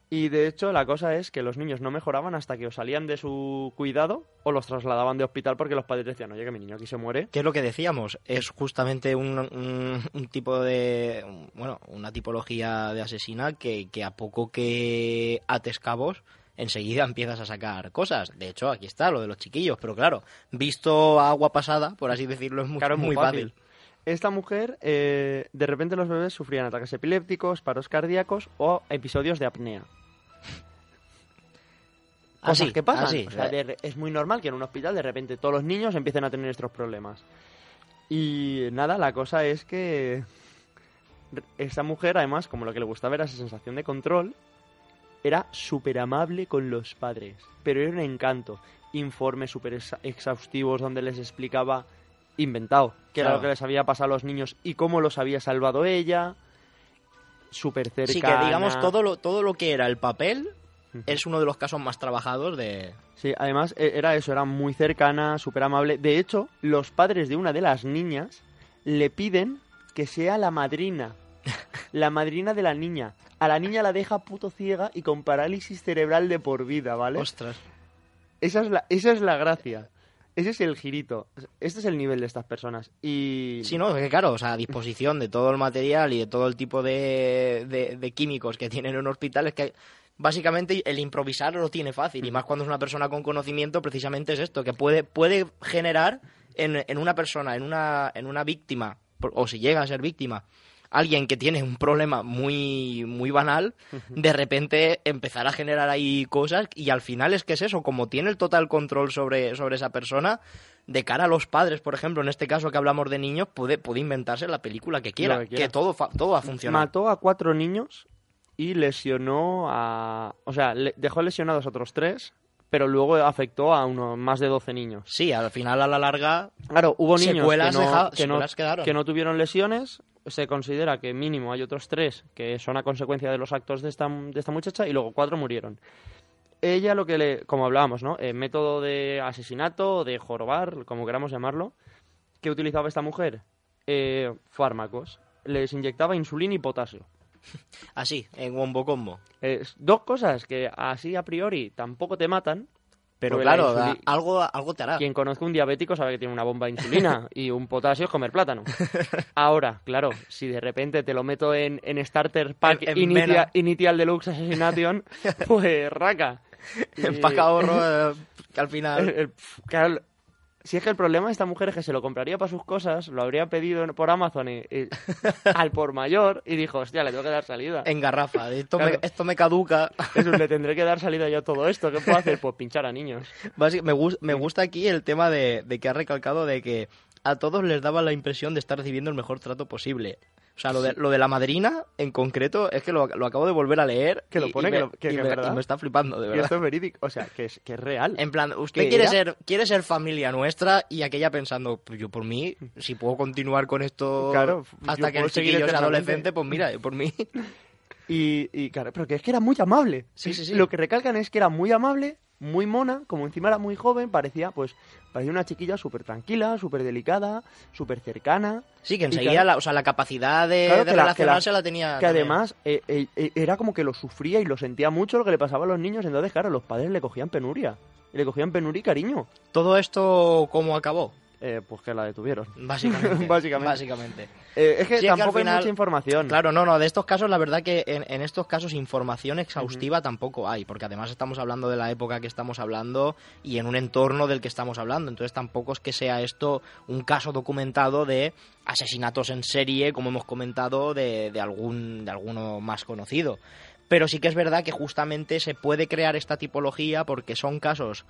Speaker 2: Y de hecho la cosa es que los niños no mejoraban hasta que o salían de su cuidado o los trasladaban de hospital porque los padres decían, oye, que mi niño aquí se muere.
Speaker 1: ¿Qué es lo que decíamos? Es justamente un, un- un tipo de. Bueno, una tipología de asesina que, que a poco que ates cabos, enseguida empiezas a sacar cosas. De hecho, aquí está lo de los chiquillos, pero claro, visto a agua pasada, por así decirlo, es muy,
Speaker 2: Claro, es
Speaker 1: muy fácil.
Speaker 2: Esta mujer, eh, de repente los bebés sufrían ataques epilépticos, paros cardíacos o episodios de apnea. Cosas
Speaker 1: Así,
Speaker 2: que pasan.
Speaker 1: así.
Speaker 2: O sea, de re- es muy normal que en un hospital de repente todos los niños empiecen a tener estos problemas. Y nada, la cosa es que esta mujer, además, como lo que le gustaba era esa sensación de control, era súper amable con los padres. Pero era un encanto. Informes súper exhaustivos donde les explicaba inventado qué era
Speaker 1: Claro.
Speaker 2: lo que les había pasado a los niños y cómo los había salvado ella. Súper cercana.
Speaker 1: Sí, que digamos todo lo, todo lo que era el papel es uno de los casos más trabajados de...
Speaker 2: Sí, además e- era eso, era muy cercana, súper amable. De hecho, los padres de una de las niñas le piden que sea la madrina. La madrina de la niña. A la niña la deja puto ciega y con parálisis cerebral de por vida, ¿vale?
Speaker 1: Ostras.
Speaker 2: Esa es la, esa es la gracia. Ese es el girito. Este es el nivel de estas personas. Y.
Speaker 1: Sí, no, es que claro, o sea, a disposición de todo el material y de todo el tipo de, de- de químicos que tienen en un hospital es que básicamente el improvisar lo tiene fácil y más cuando es una persona con conocimiento precisamente es esto, que puede, puede generar en, en una persona, en una, en una víctima, o si llega a ser víctima, alguien que tiene un problema muy, muy banal, de repente empezar a generar ahí cosas y al final es que es eso, como tiene el total control sobre, sobre esa persona, de cara a los padres, por ejemplo, en este caso que hablamos de niños, puede, puede inventarse la película que quiera,
Speaker 2: que
Speaker 1: todo, todo va a funcionar.
Speaker 2: Mató a cuatro niños y lesionó a. O sea, le- dejó lesionados a otros tres, pero luego afectó a unos más de 12 niños.
Speaker 1: Sí, al final a la larga
Speaker 2: Claro, hubo niños
Speaker 1: Secuelas
Speaker 2: que, no,
Speaker 1: deja-
Speaker 2: que, no,
Speaker 1: secuelas quedaron.
Speaker 2: que no tuvieron lesiones. Se considera que mínimo hay otros tres que son a consecuencia de los actos de esta, de esta muchacha y luego cuatro murieron. Ella lo que le, como hablábamos, ¿no? Eh, método de asesinato, de jorobar, como queramos llamarlo, que utilizaba esta mujer, Eh, fármacos. Les inyectaba insulina y potasio.
Speaker 1: así, en combo combo.
Speaker 2: Dos cosas que así a priori tampoco te matan.
Speaker 1: Pero
Speaker 2: Porque
Speaker 1: claro, algo, algo te hará.
Speaker 2: Quien conozca un diabético sabe que tiene una bomba de insulina y un potasio es comer plátano. Ahora, claro, si de repente te lo meto en, en Starter Pack
Speaker 1: En- en.
Speaker 2: Initial Deluxe Assassination, pues raca.
Speaker 1: Empaca ahorro, eh, que al
Speaker 2: el-
Speaker 1: final...
Speaker 2: si es que el problema de esta mujer es que se lo compraría para sus cosas, lo habría pedido por Amazon y- y- al por mayor y dijo, hostia, le tengo que dar salida.
Speaker 1: En garrafa, esto,
Speaker 2: Claro.
Speaker 1: me, esto me caduca.
Speaker 2: Eso, le tendré que dar salida yo a todo esto. ¿Qué puedo hacer? Pues pinchar a niños.
Speaker 1: Me, me gusta aquí el tema de, de que ha recalcado de que a todos les daba la impresión de estar recibiendo el mejor trato posible. O sea, lo de, lo de la madrina, en concreto, es que lo, lo acabo de volver a leer.
Speaker 2: Que lo pone,
Speaker 1: y
Speaker 2: que
Speaker 1: me,
Speaker 2: lo- que-
Speaker 1: y
Speaker 2: que
Speaker 1: me-
Speaker 2: verdad.
Speaker 1: y me está flipando, de
Speaker 2: Y
Speaker 1: verdad.
Speaker 2: esto es verídico. O sea, que es, que es real.
Speaker 1: En plan, usted quiere
Speaker 2: era-
Speaker 1: ser, quiere ser familia nuestra y aquella pensando, pues yo por mí, si puedo continuar con esto
Speaker 2: Claro,
Speaker 1: hasta que el chiquillo sea adolescente, pues mira, por mí.
Speaker 2: Y, y claro, pero que es que era muy amable.
Speaker 1: Sí, sí, sí.
Speaker 2: Lo que recalcan es que era muy amable, muy mona, como encima era muy joven, parecía, pues, parecía una chiquilla súper tranquila, súper delicada, súper cercana.
Speaker 1: Sí, que enseguida,
Speaker 2: claro-
Speaker 1: la, o sea, la capacidad de,
Speaker 2: Claro
Speaker 1: de
Speaker 2: que la- que
Speaker 1: relacionarse
Speaker 2: la-
Speaker 1: tenía.
Speaker 2: Que
Speaker 1: también.
Speaker 2: además eh, eh, eh, era como que lo sufría y lo sentía mucho lo que le pasaba a los niños. Entonces, claro, los padres le cogían penuria. Y le cogían penuria y cariño.
Speaker 1: ¿Todo esto cómo acabó?
Speaker 2: Eh, pues que la detuvieron.
Speaker 1: Básicamente.
Speaker 2: Básicamente.
Speaker 1: básicamente.
Speaker 2: Eh, es que
Speaker 1: Sí, es que al
Speaker 2: tampoco
Speaker 1: final-
Speaker 2: hay mucha información.
Speaker 1: Claro, no, no, de estos casos la verdad que en, en estos casos información exhaustiva tampoco hay, porque además estamos hablando de la época que estamos hablando y en un entorno del que estamos hablando, entonces tampoco es que sea esto un caso documentado de asesinatos en serie, como hemos comentado, de, de algún, de alguno más conocido. Pero sí que es verdad que justamente se puede crear esta tipología porque son casos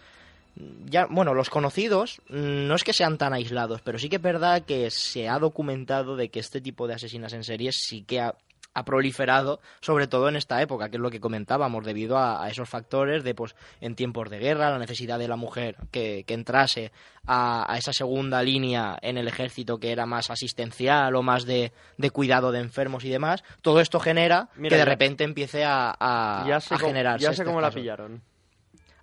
Speaker 1: ya, bueno, los conocidos mm, no es que sean tan aislados, pero sí que es verdad que se ha documentado de que este tipo de asesinas en series sí que ha, ha proliferado, sobre todo en esta época, que es lo que comentábamos, debido a, a esos factores de, pues, en tiempos de guerra, la necesidad de la mujer que, que entrase a, a esa segunda línea en el ejército que era más asistencial o más de, de cuidado de enfermos y demás. Todo esto genera
Speaker 2: Mira,
Speaker 1: que de
Speaker 2: ya-
Speaker 1: repente empiece a, a,
Speaker 2: ya sé
Speaker 1: a
Speaker 2: cómo,
Speaker 1: generarse.
Speaker 2: ya sé
Speaker 1: estos
Speaker 2: cómo la pillaron.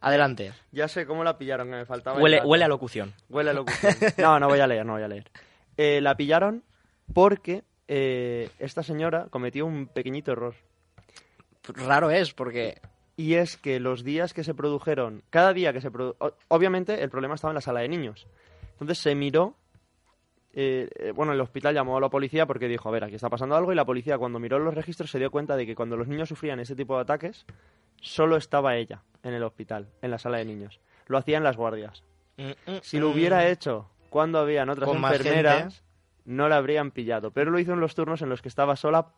Speaker 1: Adelante.
Speaker 2: Ya sé cómo la pillaron, que me faltaba. el
Speaker 1: Huele, huele a locución.
Speaker 2: Huele a locución. No, no voy a leer, no voy a leer. Eh, la pillaron porque eh, esta señora cometió un pequeñito error.
Speaker 1: Raro es, porque
Speaker 2: Y es que los días que se produjeron, cada día que se produjo, obviamente el problema estaba en la sala de niños. Entonces se miró, eh, eh, bueno, el hospital llamó a la policía porque dijo, a ver, aquí está pasando algo y la policía cuando miró los registros se dio cuenta de que cuando los niños sufrían ese tipo de ataques, solo estaba ella en el hospital, en la sala de niños. Lo hacían las guardias. Si lo hubiera hecho cuando habían otras enfermeras, no la habrían pillado. Pero lo hizo en los turnos en los que estaba sola,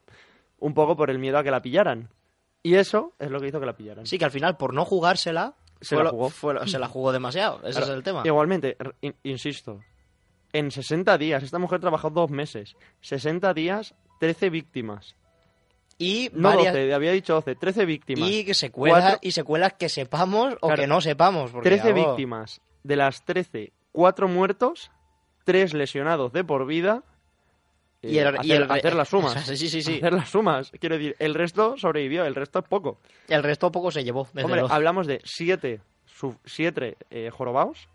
Speaker 2: un poco por el miedo a que la pillaran. Y eso es lo que hizo que la pillaran.
Speaker 1: Sí, que al final, por no jugársela,
Speaker 2: Se
Speaker 1: fue
Speaker 2: la jugó.
Speaker 1: fue lo- se la jugó demasiado. Ese es el tema.
Speaker 2: Igualmente, insisto, en 60 días, esta mujer trabajó dos meses, 60 días, 13 víctimas.
Speaker 1: Y
Speaker 2: No
Speaker 1: varias-
Speaker 2: 12, había dicho 12, 13 víctimas.
Speaker 1: y que secuelas,
Speaker 2: Cuatro-
Speaker 1: y secuelas que sepamos o
Speaker 2: Claro.
Speaker 1: que no sepamos. Porque
Speaker 2: 13
Speaker 1: algo-
Speaker 2: víctimas. De las 13, 4 muertos, 3 lesionados de por vida.
Speaker 1: Y el-
Speaker 2: Eh,
Speaker 1: y
Speaker 2: hacer,
Speaker 1: el
Speaker 2: hacer las sumas.
Speaker 1: Sí, sí, sí.
Speaker 2: Hacer las sumas. Quiero decir, el resto sobrevivió, el resto es poco.
Speaker 1: El resto poco se llevó. desde
Speaker 2: Hombre,
Speaker 1: luego.
Speaker 2: hablamos de 7 siete, eh, jorobados,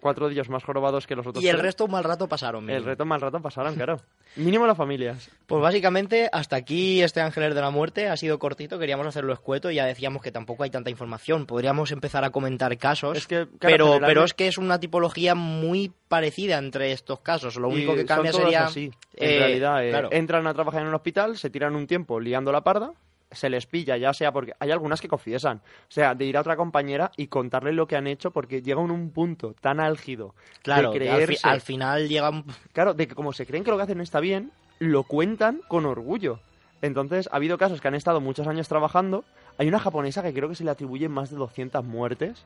Speaker 2: 4 de ellos más jorobados que los otros
Speaker 1: y el
Speaker 2: tres.
Speaker 1: resto un mal rato pasaron.
Speaker 2: El
Speaker 1: mínimo.
Speaker 2: resto mal rato pasaron, claro. Mínimo las familias.
Speaker 1: Pues básicamente, hasta aquí este Ángeles de la Muerte ha sido cortito, queríamos hacerlo escueto y ya decíamos que tampoco hay tanta información. Podríamos empezar a comentar casos,
Speaker 2: Es que, claro,
Speaker 1: pero,
Speaker 2: generalmente-
Speaker 1: pero es que es una tipología muy parecida entre estos casos. Lo único
Speaker 2: Y
Speaker 1: que cambia
Speaker 2: son todas
Speaker 1: sería...
Speaker 2: así. En
Speaker 1: eh,
Speaker 2: realidad, eh,
Speaker 1: claro.
Speaker 2: entran a trabajar en un hospital, se tiran un tiempo liando la parda, se les pilla, ya sea porque hay algunas que confiesan. O sea, de ir a otra compañera y contarle lo que han hecho porque llegan a un punto tan álgido
Speaker 1: Claro,
Speaker 2: de
Speaker 1: que al, fi-
Speaker 2: creerse.
Speaker 1: al final llega un...
Speaker 2: Claro, de que como se creen que lo que hacen está bien, lo cuentan con orgullo. Entonces, ha habido casos que han estado muchos años trabajando. Hay una japonesa que creo que se le atribuyen más de 200 muertes,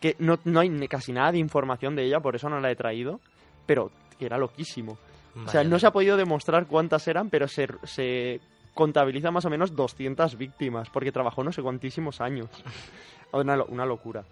Speaker 2: que no, no hay casi nada de información de ella, por eso no la he traído, pero que era loquísimo. O sea, no se ha podido demostrar cuántas eran, pero se, se contabiliza más o menos 200 víctimas, porque trabajó no sé cuantísimos años. Una, una locura.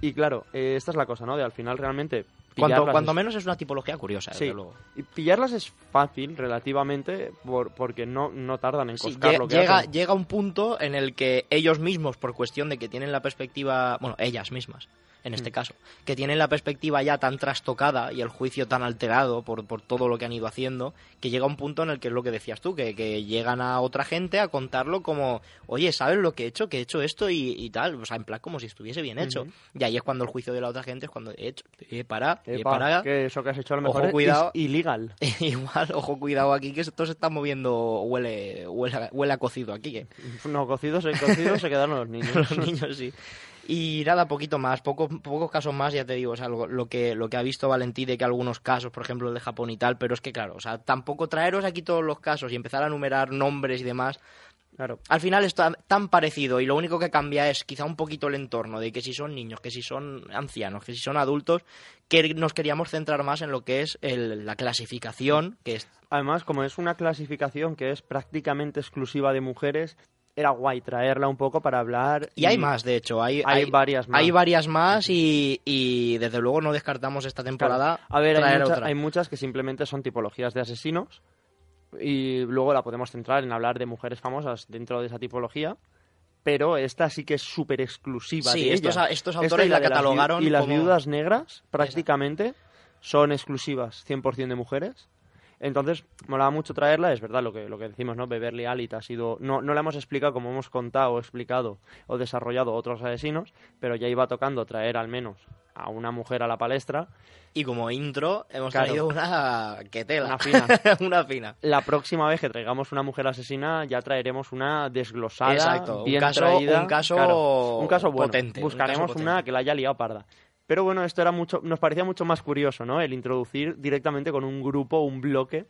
Speaker 2: Y claro, eh, esta es la cosa, ¿no? De al final realmente...
Speaker 1: Cuanto, cuanto
Speaker 2: es-
Speaker 1: menos es una tipología curiosa, desde
Speaker 2: Sí.
Speaker 1: luego.
Speaker 2: y pillarlas es fácil relativamente por- porque no, no tardan en
Speaker 1: Sí,
Speaker 2: coscar lo que
Speaker 1: llega,
Speaker 2: hacen.
Speaker 1: llega un punto en el que ellos mismos, por cuestión de que tienen la perspectiva, bueno, ellas mismas, en este
Speaker 2: Mm.
Speaker 1: caso, que tienen la perspectiva ya tan trastocada y el juicio tan alterado por, por todo lo que han ido haciendo, que llega un punto en el que es lo que decías tú, que, que llegan a otra gente a contarlo como, oye, ¿sabes lo que he hecho? Que he hecho esto y, y tal, o sea, en plan como si estuviese bien hecho. Y ahí es cuando el juicio de la otra gente es cuando he hecho, eh, para,
Speaker 2: Epa,
Speaker 1: para,
Speaker 2: que eso que has hecho a lo
Speaker 1: Ojo,
Speaker 2: mejor es
Speaker 1: cuidado.
Speaker 2: ilegal.
Speaker 1: Igual, ojo, cuidado aquí, que esto se está moviendo, huele, huele, a- huele a cocido aquí, que
Speaker 2: No, cocidos, cocidos se quedaron los niños.
Speaker 1: los niños sí. Y nada, poquito más, pocos, pocos casos más, ya te digo, o sea, lo, lo que, lo que ha visto Valentí de que algunos casos, por ejemplo el de Japón y tal, pero es que claro, o sea, tampoco traeros aquí todos los casos y empezar a enumerar nombres y demás,
Speaker 2: Claro.
Speaker 1: al final es tan, parecido y lo único que cambia es quizá un poquito el entorno, de que si son niños, que si son ancianos, que si son adultos, que nos queríamos centrar más en lo que es el- la clasificación, que es
Speaker 2: Además, como es una clasificación que es prácticamente exclusiva de mujeres, era guay traerla un poco para hablar.
Speaker 1: Y hay más, de hecho, hay,
Speaker 2: Hay varias más.
Speaker 1: Hay varias más y, y desde luego no descartamos esta temporada.
Speaker 2: A ver, mucha- hay muchas que simplemente son tipologías de asesinos y luego la podemos centrar en hablar de mujeres famosas dentro de esa tipología. Pero esta sí que es súper exclusiva
Speaker 1: Sí,
Speaker 2: de
Speaker 1: estos,
Speaker 2: ella.
Speaker 1: estos
Speaker 2: Esta
Speaker 1: autores
Speaker 2: y
Speaker 1: la
Speaker 2: de las
Speaker 1: catalogaron
Speaker 2: Y las
Speaker 1: como-
Speaker 2: viudas negras prácticamente son exclusivas 100% de mujeres. Entonces, molaba mucho traerla, es verdad lo que, lo que decimos, ¿no? Beverly Alit ha sido... No, no la hemos explicado como hemos contado explicado o desarrollado otros asesinos, pero ya iba tocando traer al menos a una mujer a la palestra.
Speaker 1: Y como intro hemos
Speaker 2: Claro.
Speaker 1: traído una que tela.
Speaker 2: Una fina.
Speaker 1: una fina.
Speaker 2: La próxima vez que traigamos una mujer asesina ya traeremos una desglosada,
Speaker 1: Exacto, un
Speaker 2: bien
Speaker 1: caso-
Speaker 2: traída.
Speaker 1: un caso
Speaker 2: Claro, un caso bueno.
Speaker 1: potente, un
Speaker 2: Buscaremos
Speaker 1: caso
Speaker 2: una
Speaker 1: potente.
Speaker 2: que la haya liado parda. Pero bueno, esto era mucho, nos parecía mucho más curioso, ¿no? El introducir directamente con un grupo, un bloque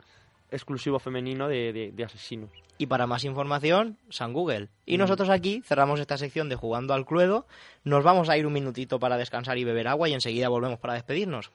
Speaker 2: exclusivo femenino de, de- de asesinos.
Speaker 1: Y para más información, San Google. Y
Speaker 2: Mm.
Speaker 1: nosotros aquí cerramos esta sección de Jugando al Cluedo. Nos vamos a ir un minutito para descansar y beber agua y enseguida volvemos para despedirnos.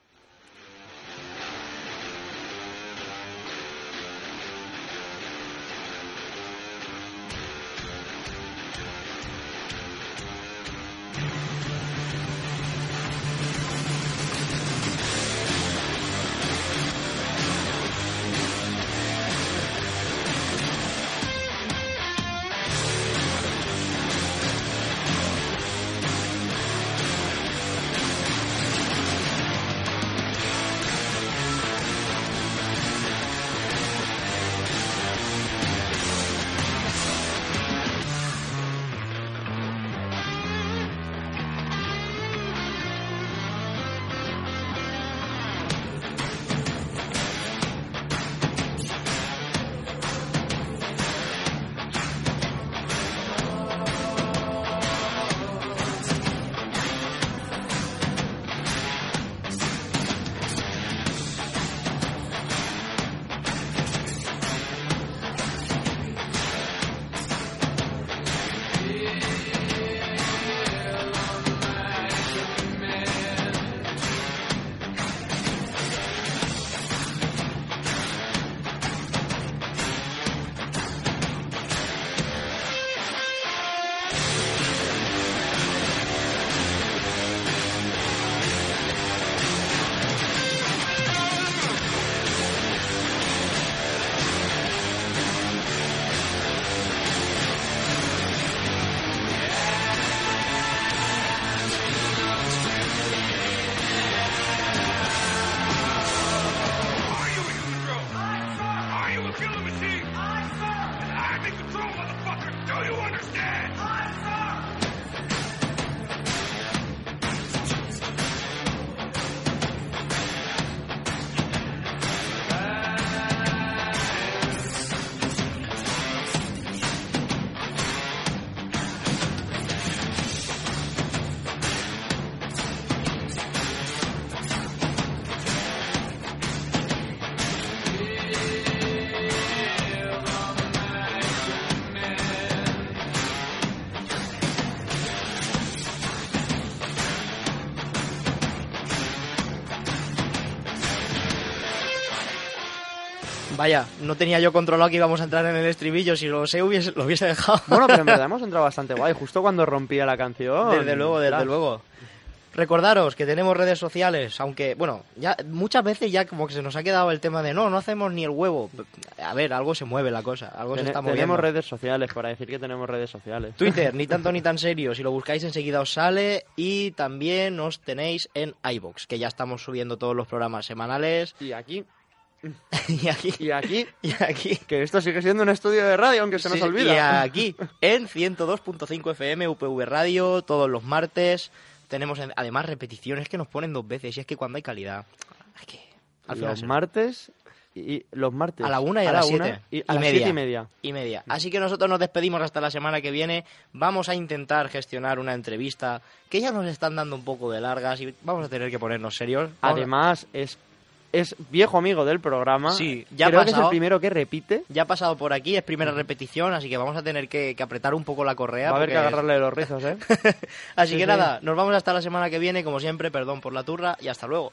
Speaker 1: Vaya, no tenía yo controlado que íbamos a entrar en el estribillo. Si lo sé, hubiese, lo hubiese dejado.
Speaker 2: Bueno, pero en verdad hemos entrado bastante guay, justo cuando rompía la canción.
Speaker 1: Desde luego, desde luego. Recordaros que tenemos redes sociales, aunque, bueno, ya muchas veces ya como que se nos ha quedado el tema de no, no hacemos ni el huevo. A ver, algo se mueve la cosa, algo se está moviendo.
Speaker 2: tenemos redes sociales, para decir que tenemos redes sociales.
Speaker 1: Twitter, ni tanto ni tan serio. Si lo buscáis enseguida os sale. Y también os tenéis en iBox, que ya estamos subiendo todos los programas semanales.
Speaker 2: Y aquí,
Speaker 1: y aquí,
Speaker 2: y aquí,
Speaker 1: y aquí.
Speaker 2: que esto sigue siendo un estudio de radio, aunque se nos
Speaker 1: Sí,
Speaker 2: olvida.
Speaker 1: Y aquí, en 102.5 FM, UPV Radio, todos los martes. Tenemos en- además repeticiones que nos ponen dos veces. Y es que cuando hay calidad. Hay que. Al final
Speaker 2: los
Speaker 1: se-
Speaker 2: martes y los martes
Speaker 1: A la una y a,
Speaker 2: la
Speaker 1: las
Speaker 2: una
Speaker 1: siete.
Speaker 2: y a las siete y media.
Speaker 1: Y media. Así que nosotros nos despedimos hasta la semana que viene. Vamos a intentar gestionar una entrevista que ya nos están dando un poco de largas y vamos a tener que ponernos serios. Vamos a-
Speaker 2: Además es es viejo amigo del programa.
Speaker 1: Sí, ya ha
Speaker 2: creo que es el primero que repite.
Speaker 1: ya ha pasado por aquí, es primera repetición, así que vamos a tener que, que apretar un poco la correa.
Speaker 2: Va a haber que agarrarle los rizos, ¿eh?
Speaker 1: Así
Speaker 2: Sí,
Speaker 1: que
Speaker 2: sí.
Speaker 1: nada, nos vamos hasta la semana que viene, como siempre, perdón por la turra y hasta luego.